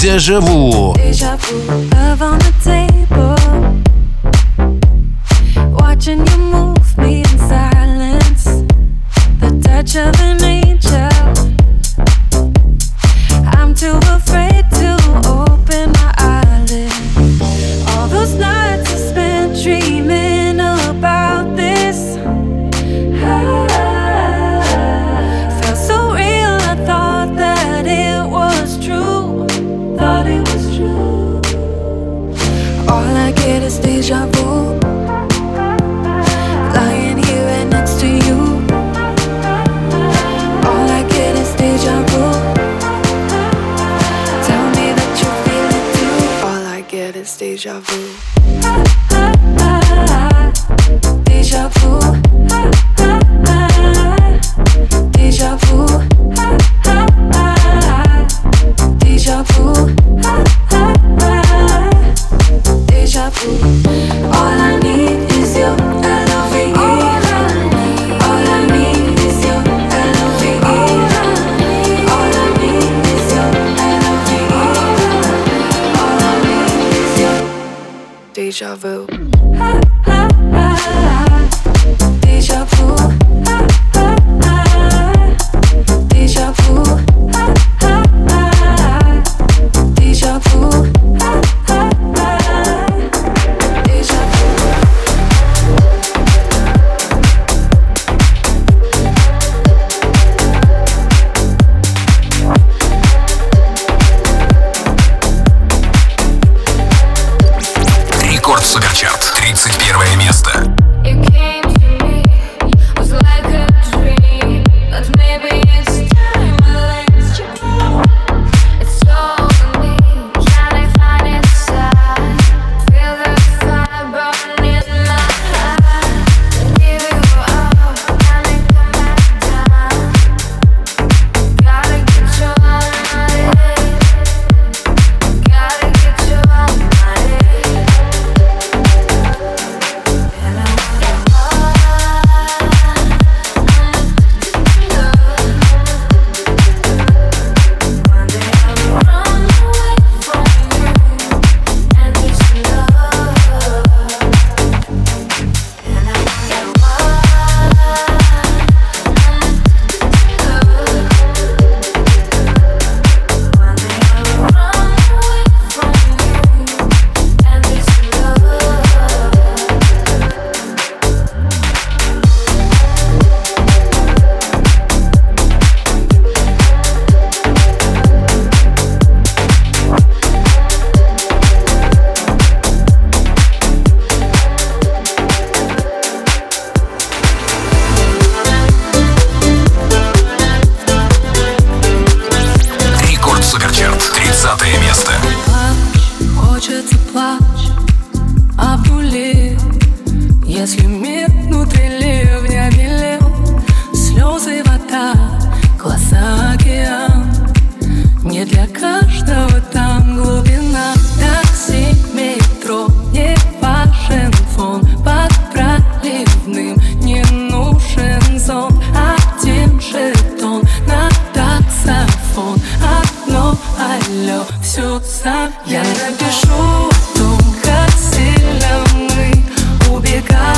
Deja vu. Deja vu. Love on the table. Watching you move me in silence. The touch of an angel. знаю все сам. Я напишу, только сильно мы убегаем.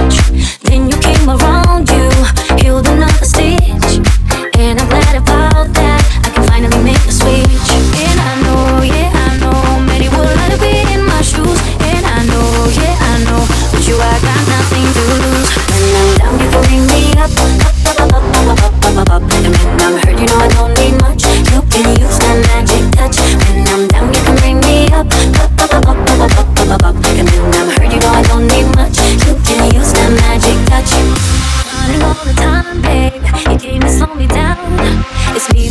me down. It's me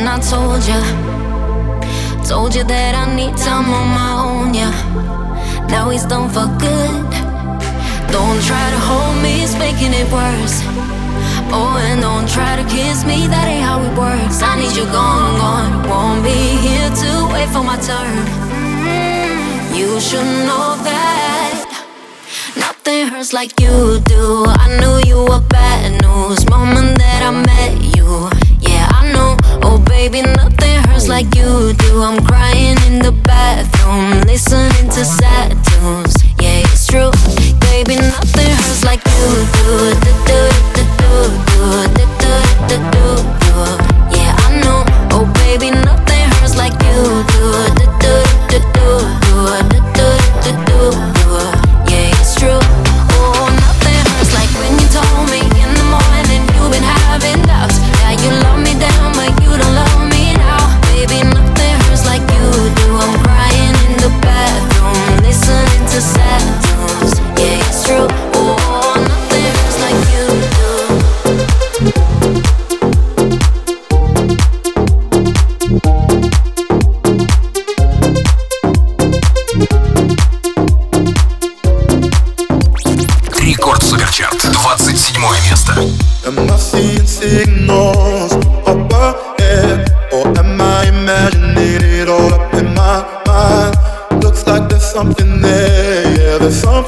and I told you, told you that I need time on my own, yeah. Now he's done for good. Don't try to hold me, it's making it worse. Oh, and don't try to kiss me, that ain't how it works. I need you gone, gone. Won't be here to wait for my turn. Mm-hmm. You should know that nothing hurts like you do. I knew you were bad news, moment that I met you. Baby, nothing hurts like you do. I'm crying in the bathroom, listening to sad tunes. Yeah, it's true. Baby, nothing hurts like you do. Do do do do do do do do do. do. Yeah, I know. Oh, baby, nothing hurts like you do. do. Do do do do do do do do.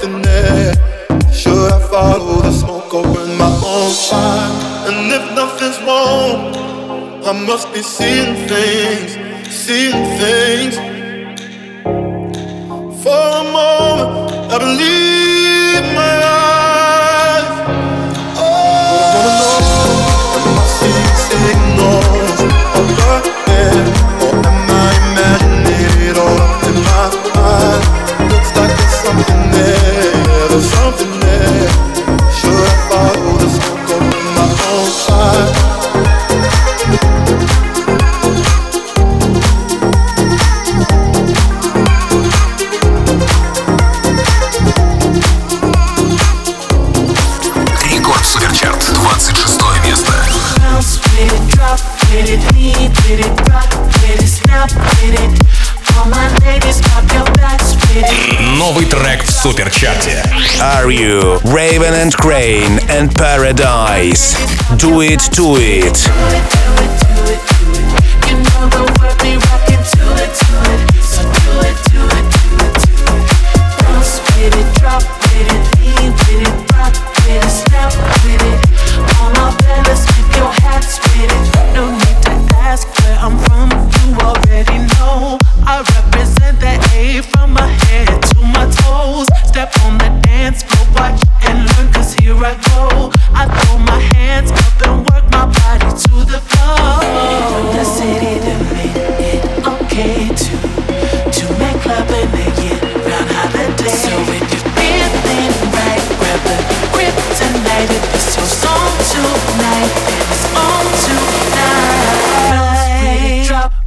Should I follow the smoke or burn my own fire? And if nothing's wrong, I must be seeing things, seeing things. For a moment, I believe Суперчарте. Are you Raven and Crane and Paradise? Do it, do it.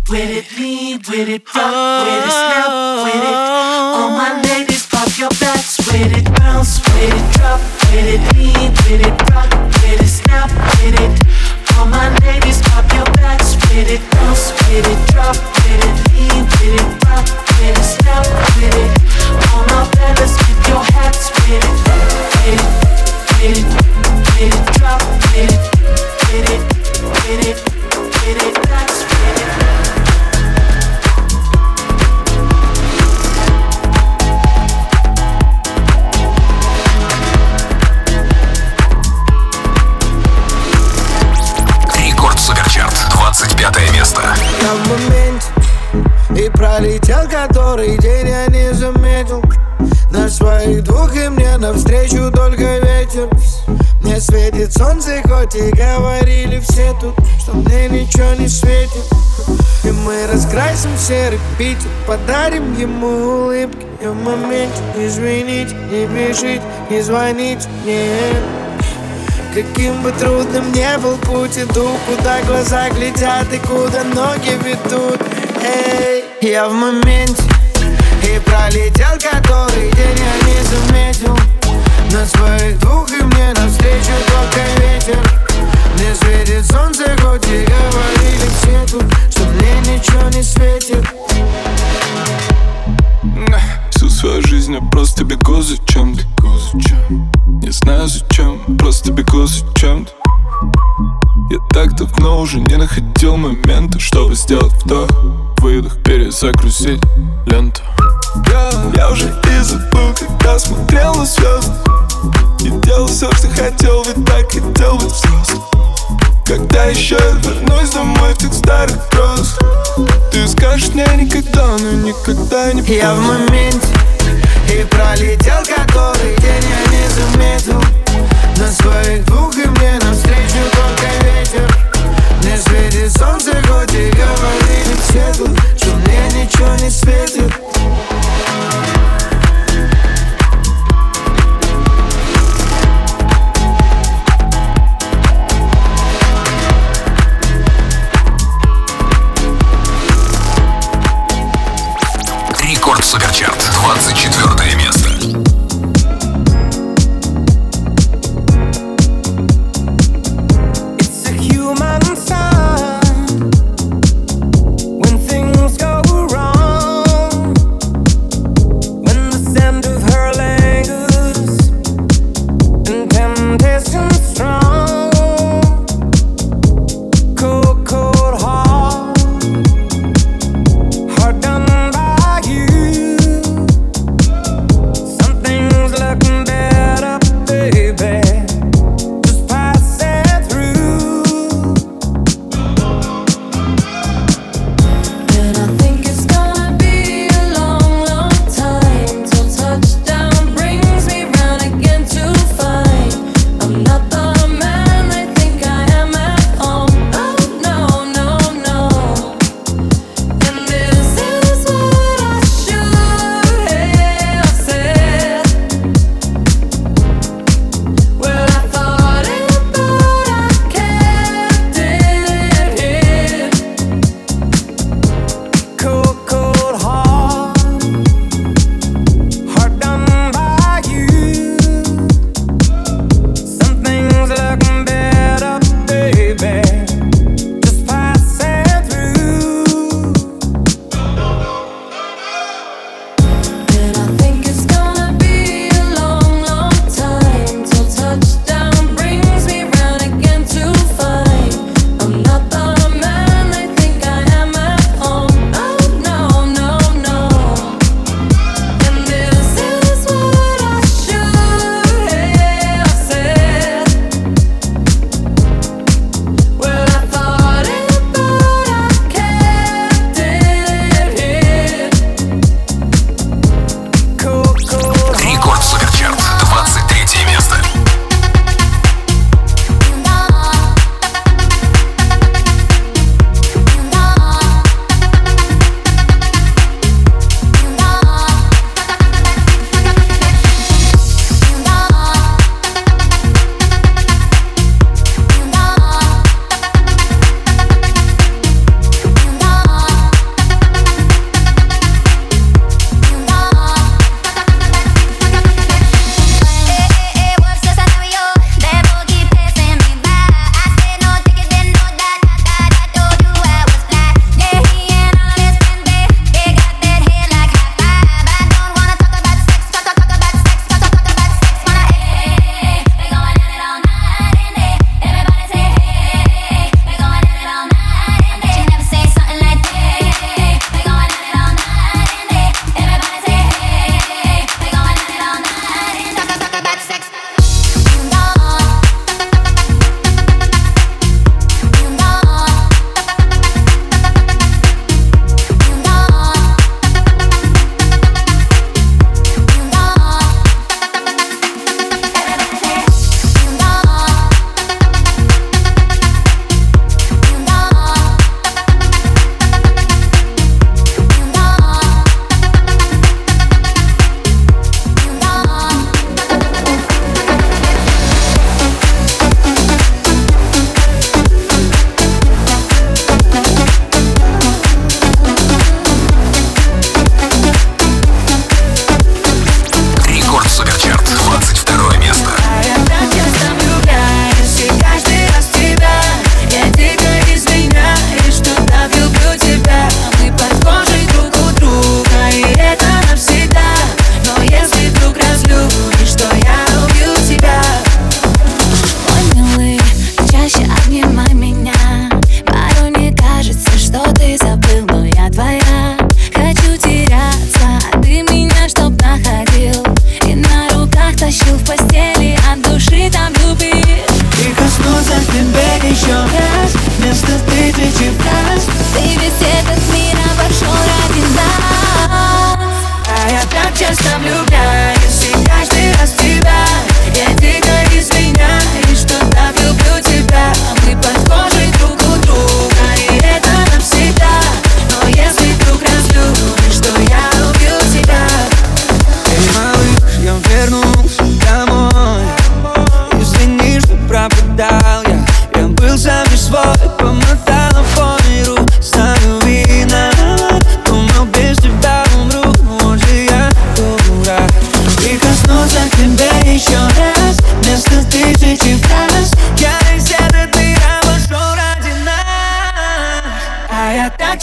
With it, lean with it, rock with it, snap with it. All my ladies, pop your backs with it, bounce with it, drop with it, lean with it, серый Питер Подарим ему улыбки И в моменте извините, не бежите, не звоните Нет Каким бы трудным не был путь, иду, куда глаза глядят и куда ноги ведут. Эй, я в моменте и пролетел который день я не заметил. На своих двух и мне навстречу только ветер. Мне светит солнце, хоть и говорили все тут, что мне ничего не светит. Свою жизнь я просто бегу за чем-то. Не знаю зачем, просто бегу за чем-то. Я так давно уже не находил момента Чтобы сделать вдох, выдох, перезагрузить ленту. Я уже и забыл, когда смотрел на звезды. И делал все, что хотел, ведь так хотел быть взрослым Когда еще я вернусь домой в тех старых гроз Ты скажешь мне никогда, но никогда не Я в моменте и пролетел который день я не заметил На своих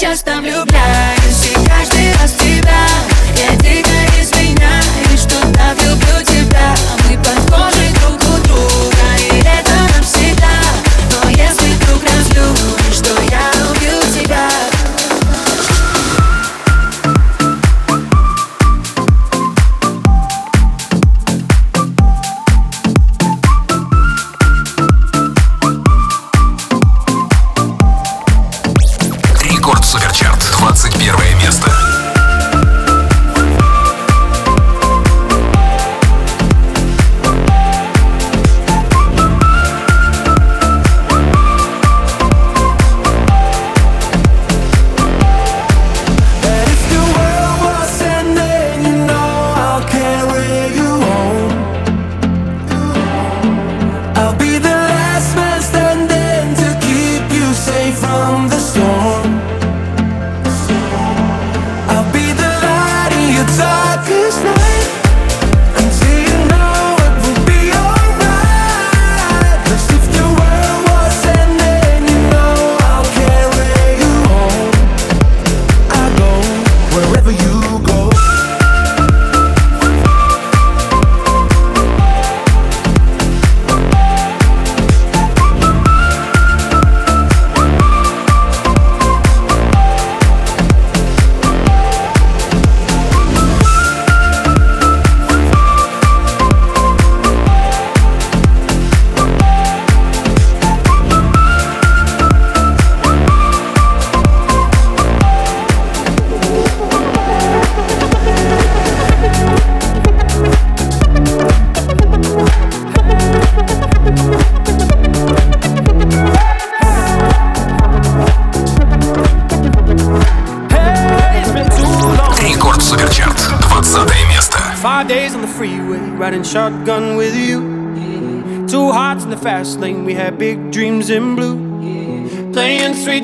just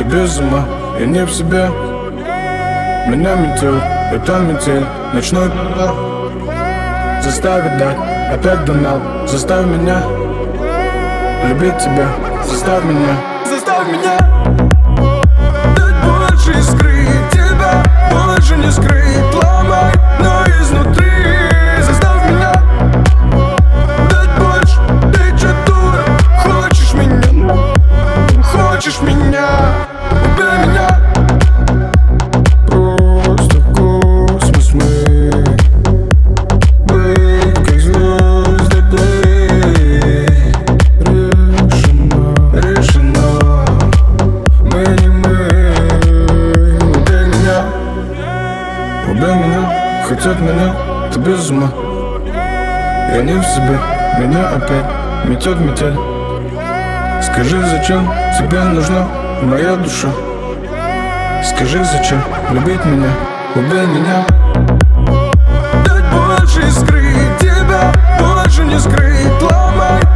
ты без ума, я не в себе Меня метел, это метель, ночной удар Заставит дать, опять донал, заставь меня Любить тебя, заставь меня Заставь меня полетел метель Скажи, зачем тебе нужна моя душа? Скажи, зачем любить меня? Убей меня Дать больше скрыть тебя Больше не скрыть, ломай.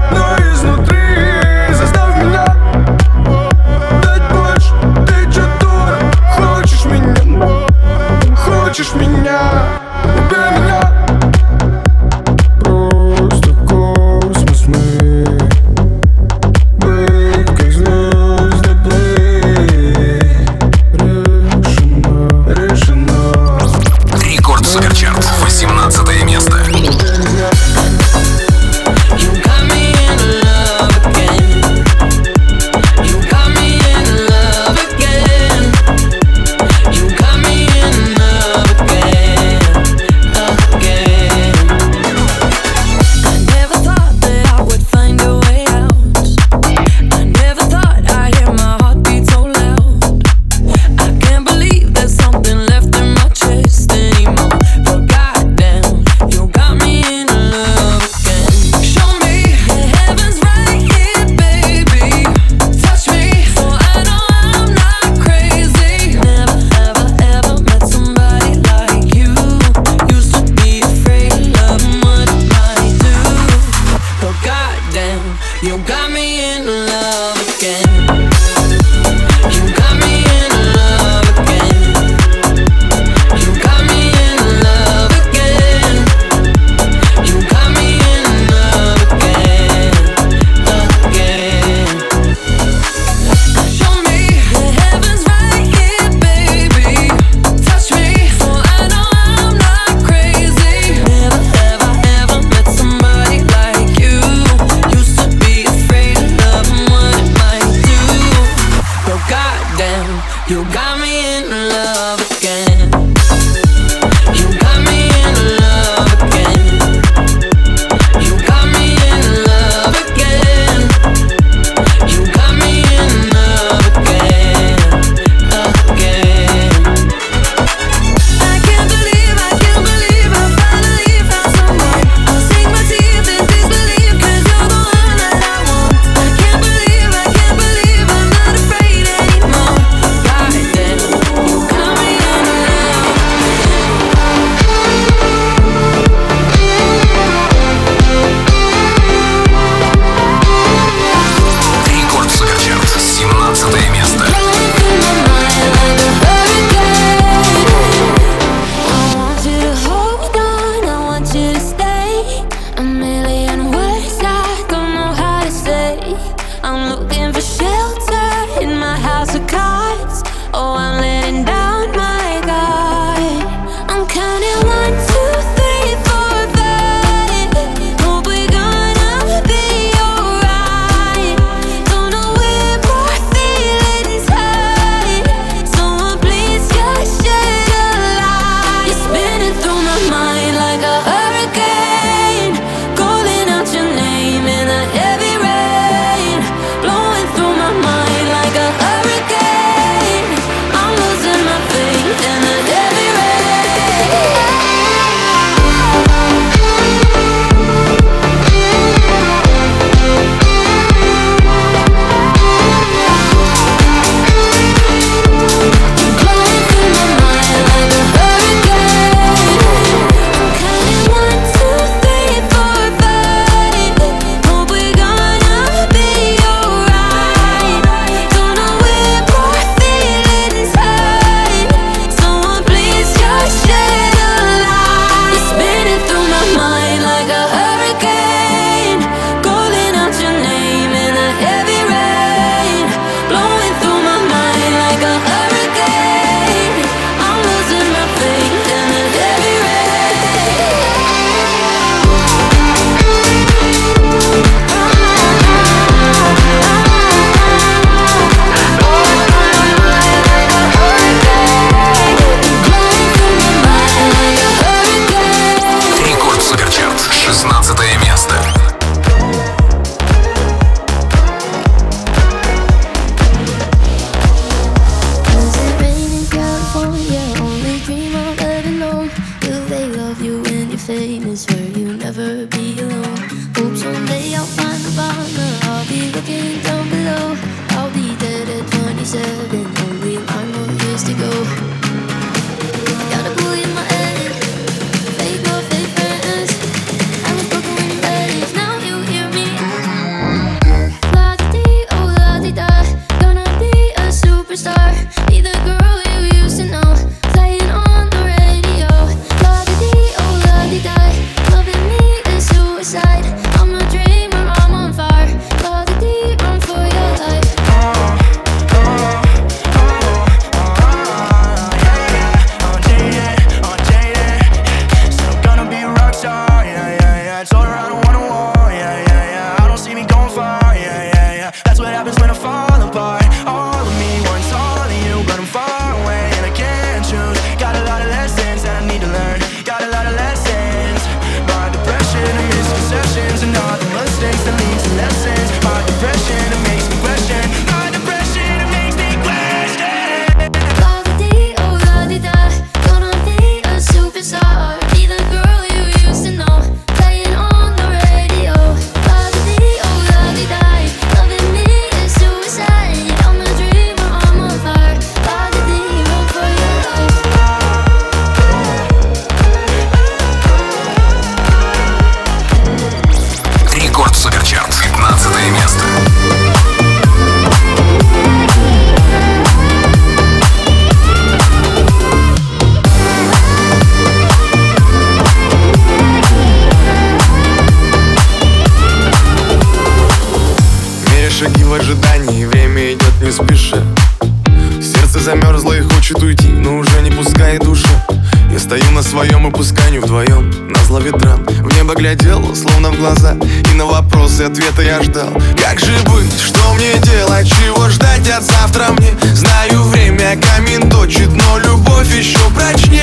Вопросы ответа я ждал. Как же быть, что мне делать, чего ждать от завтра? Мне Знаю, время камин точит, но любовь еще прочней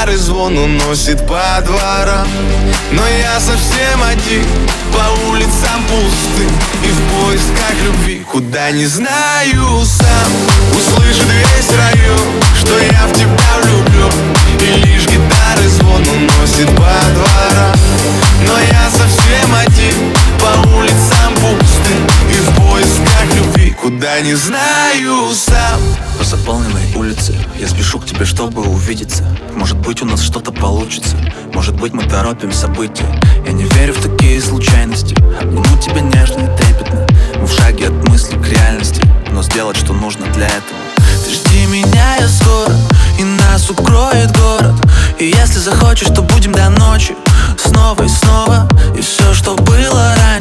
гитары звон уносит по дворам. Но я совсем один, по улицам пустым И в поисках любви, куда не знаю сам Услышит весь район, что я в тебя влюблен И лишь гитары звон уносит по дворам. Но я совсем один, по улицам пустым И в поисках любви, куда не знаю сам. По заполненной улице Я спешу к тебе, чтобы увидеться. Может быть у нас что-то получится. Может быть мы торопим события. Я не верю в такие случайности. Обниму тебя нежно и трепетно. Мы в шаге от мысли к реальности. Но сделать что нужно для этого. Ты жди меня, я скоро И нас укроет город. И если захочешь, то будем до ночи. Снова и снова. И все, что было раньше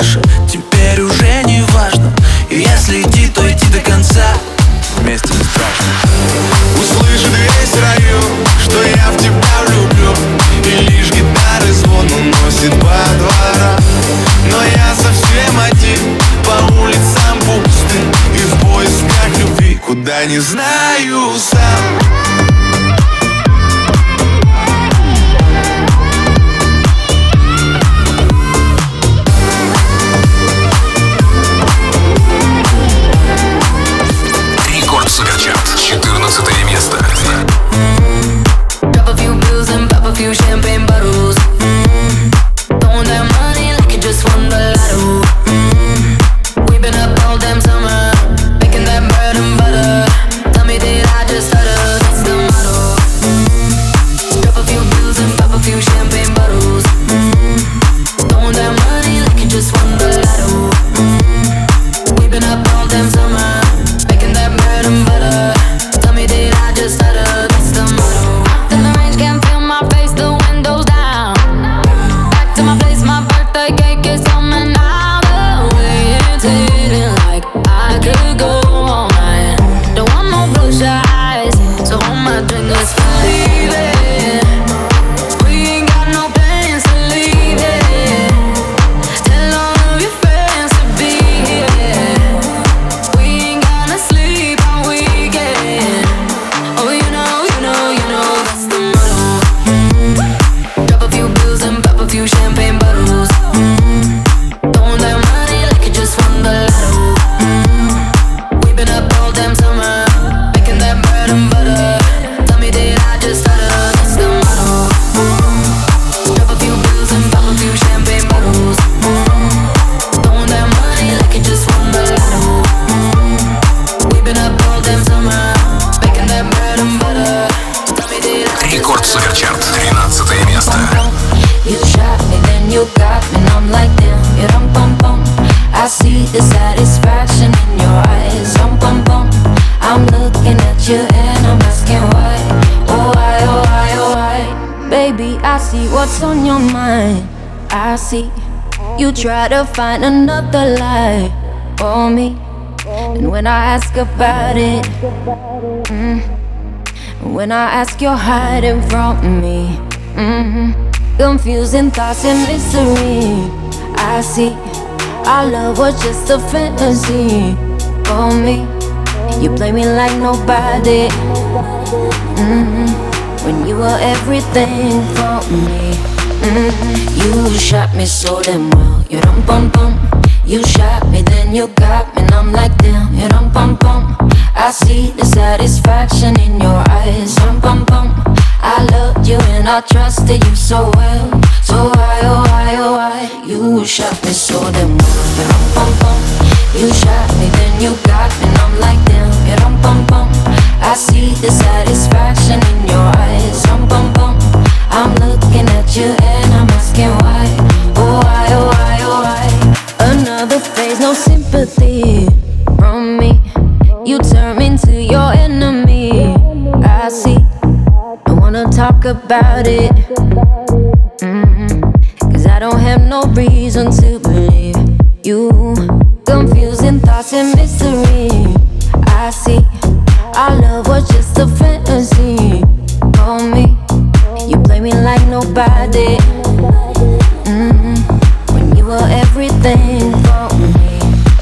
не знаю сам try to find another lie for me, and when I ask about it, mm, when I ask, you're hiding from me. hmm Confusing thoughts and mystery. I see our love was just a fantasy for me. You play me like nobody. hmm When you were everything for me. Hmm You shot me so damn well. You dum bum bum. You shot me, then you got me, and I'm like damn. You dum bum bum. I see the satisfaction in your eyes. Dum bum bum. I loved you and I trusted you so well. So why, oh why, oh why? You shot me so damn well. You dum bum bum. You shot me, then you got me, and I'm like damn. You dum bum bum. I see the satisfaction in your eyes. Dum bum bum. I'm looking you and I'm asking why, oh why, oh why, oh why. Another phase, no sympathy from me. You turn into your enemy. I see. Don't wanna talk about it. Mm-hmm. Cause I don't have no reason to believe you. Confusing thoughts and mystery. I see. I love. Mm-hmm. When you were everything for me.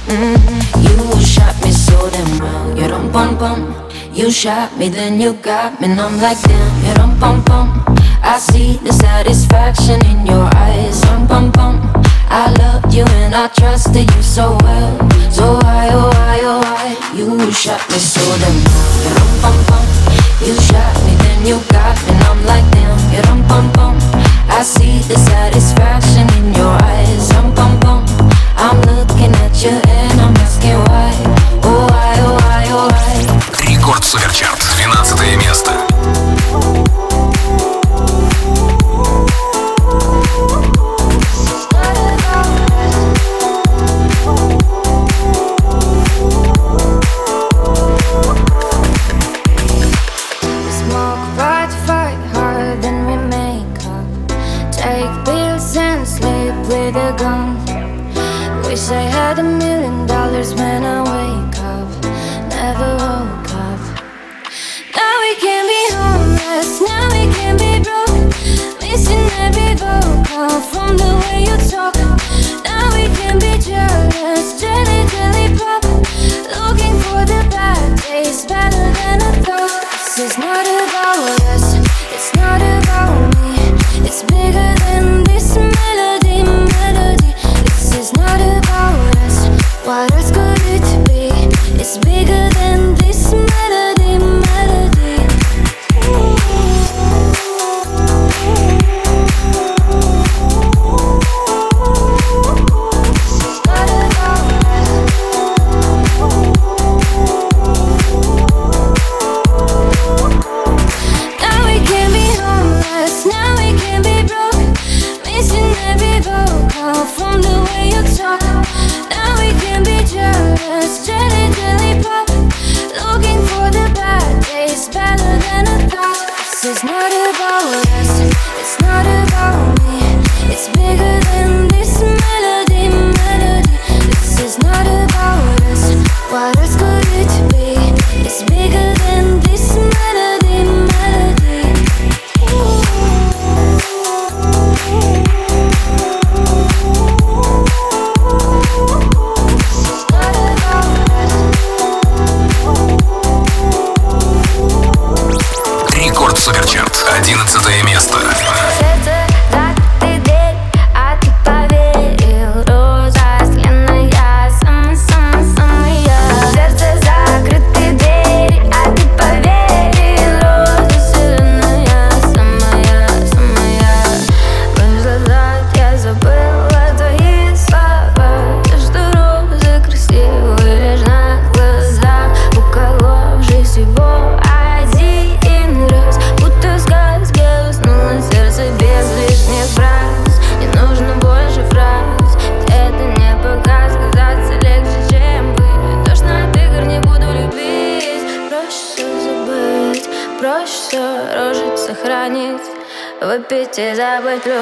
Mm-hmm. You shot me so damn well. You don't bum bum. You shot me, then you got me, and I'm like damn. You don't bum bum. I see the satisfaction in your eyes. Bum bum bum. I loved you and I trusted you so well. So why, oh why, oh why, you shot me so damn well. You don't bum bum. You shot me, then you got me, I'm like damn, you dum bum bum. I see the satisfaction in your eyes, dum bum bum. I'm looking at you and I'm asking why, oh why, oh why, oh why. Рекорд Суперчарт, 12 место.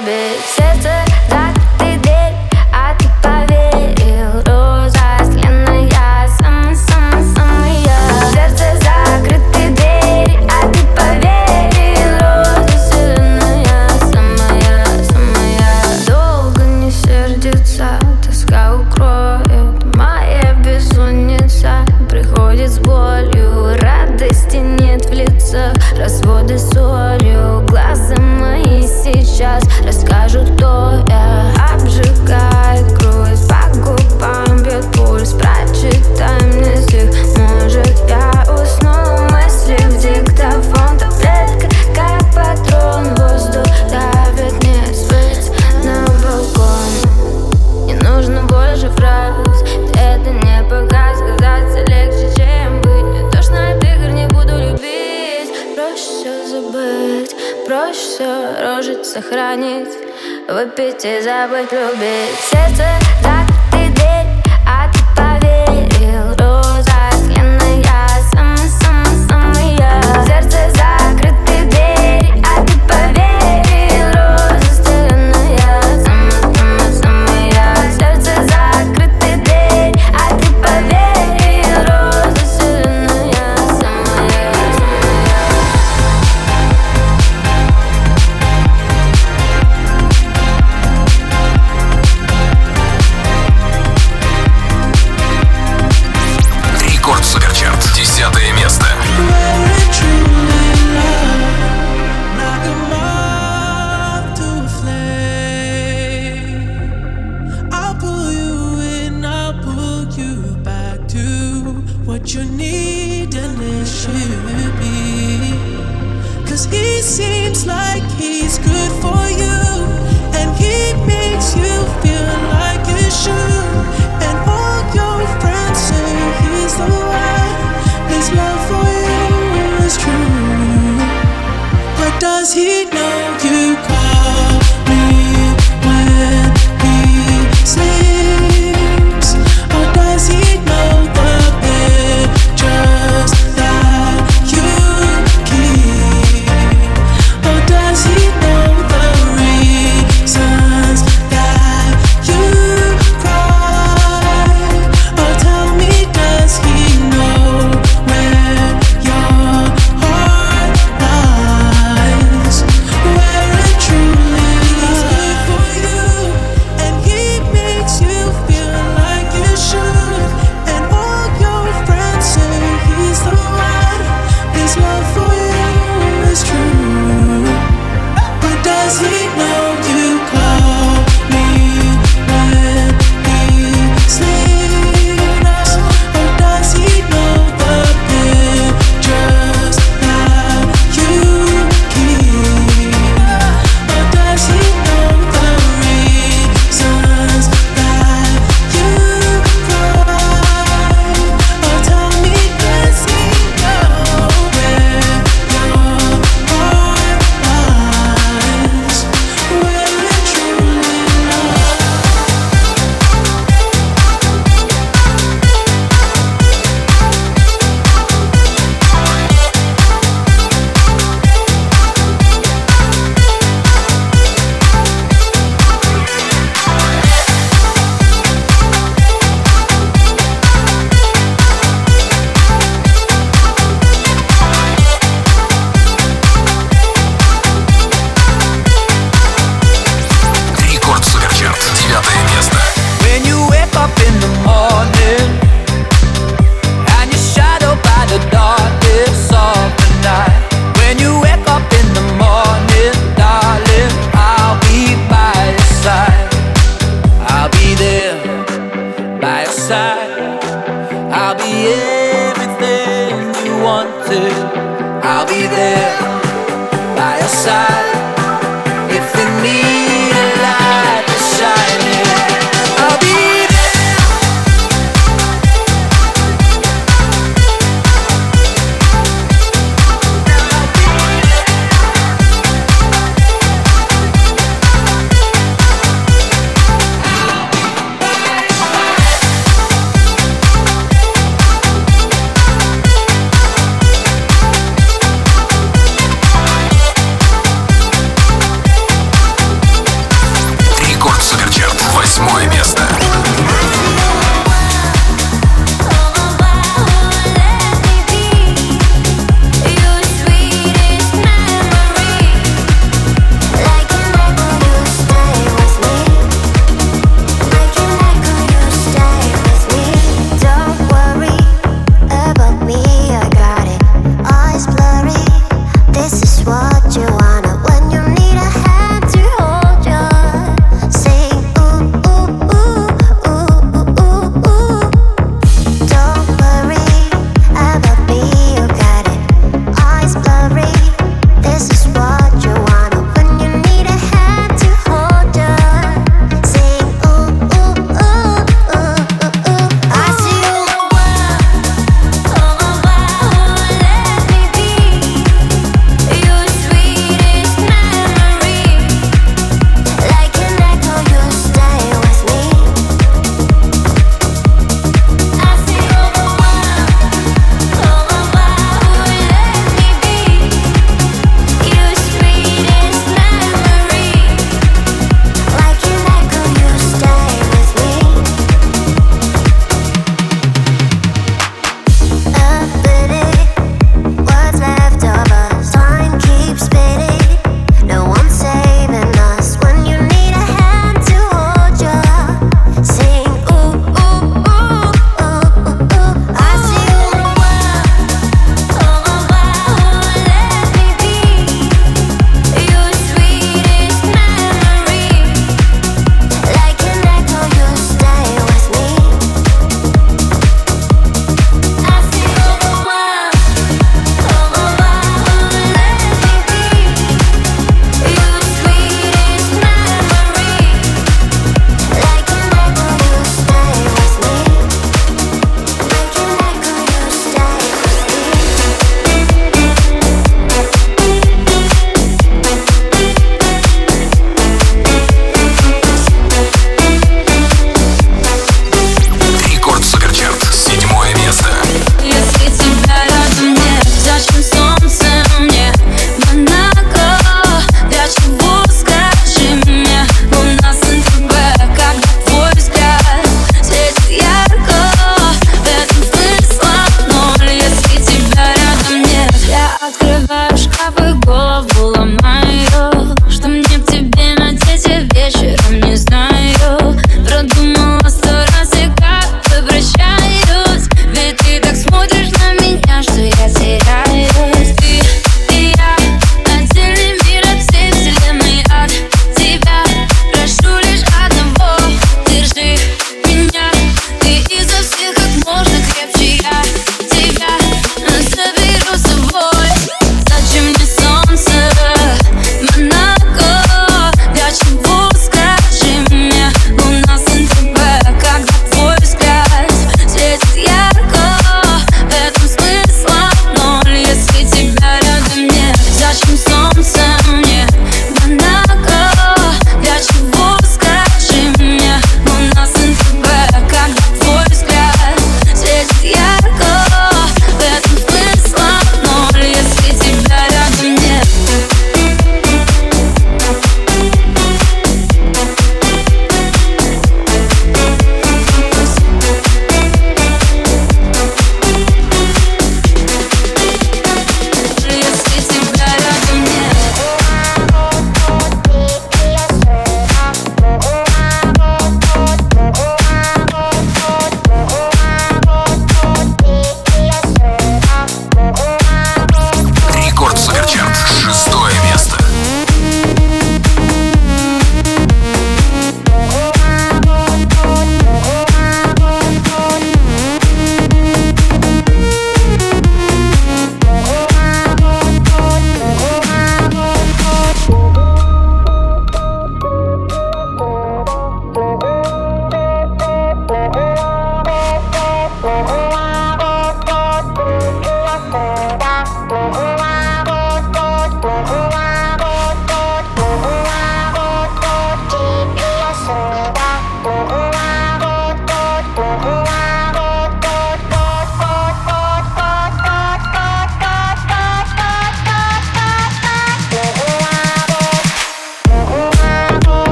orbit. Set the. with bitches, I went through bitch. Sister, doctor. need an issue be. Cause he seems like he's good for you, and he makes you feel like you should. And all your friends say he's the one, his love for you is true. But does he know?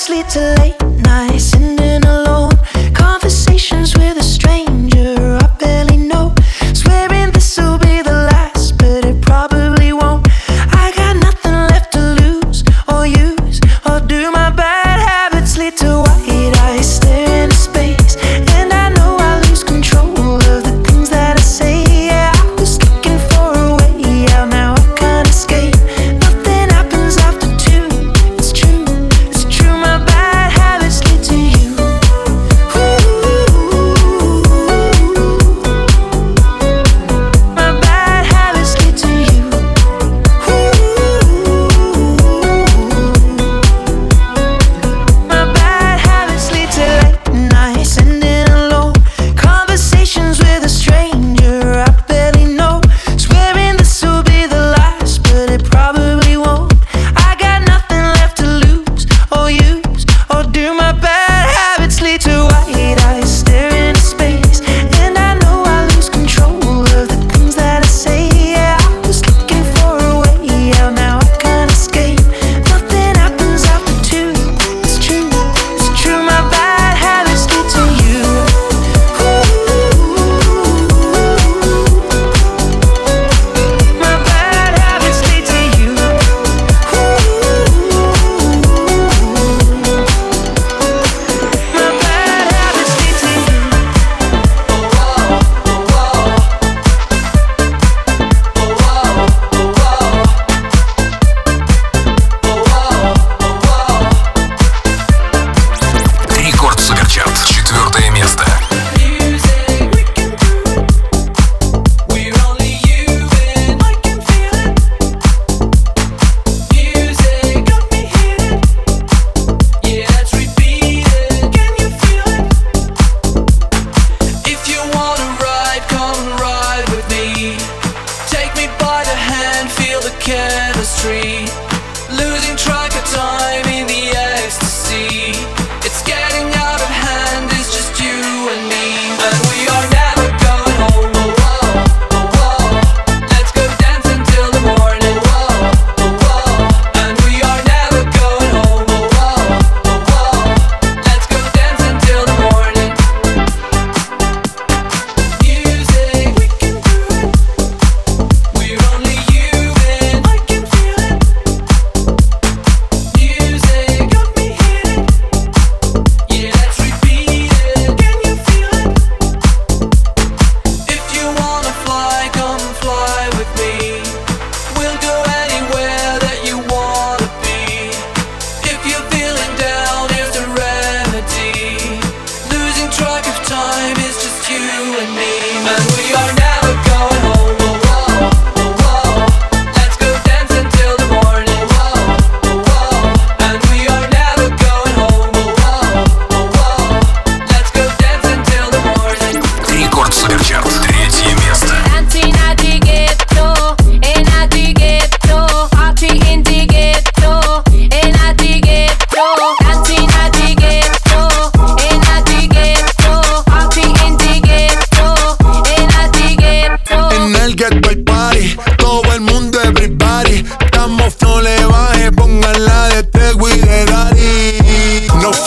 sleep till late nights.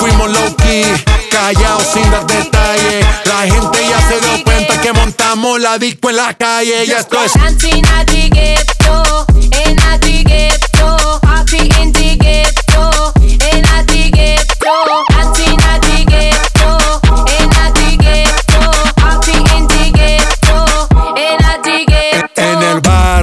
fuimos low key, callados sin dar detalles. La gente ya se dio cuenta que montamos la disco en la calle. Ya esto es. Anti